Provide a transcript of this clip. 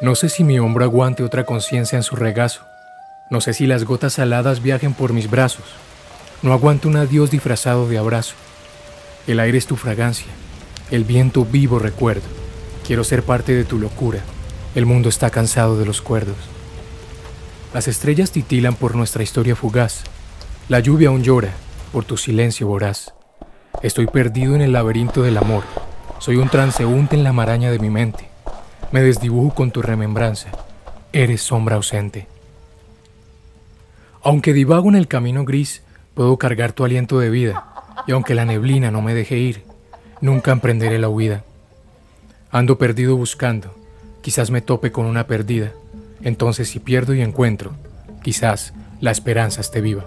No sé si mi hombro aguante otra conciencia en su regazo. No sé si las gotas saladas viajen por mis brazos. No aguanto un adiós disfrazado de abrazo. El aire es tu fragancia, el viento vivo recuerdo. Quiero ser parte de tu locura. El mundo está cansado de los cuerdos. Las estrellas titilan por nuestra historia fugaz. La lluvia aún llora por tu silencio voraz. Estoy perdido en el laberinto del amor. Soy un transeúnte en la maraña de mi mente. Me desdibujo con tu remembranza. Eres sombra ausente. Aunque divago en el camino gris, puedo cargar tu aliento de vida. Y aunque la neblina no me deje ir, nunca emprenderé la huida. Ando perdido buscando. Quizás me tope con una perdida. Entonces si pierdo y encuentro, quizás la esperanza esté viva.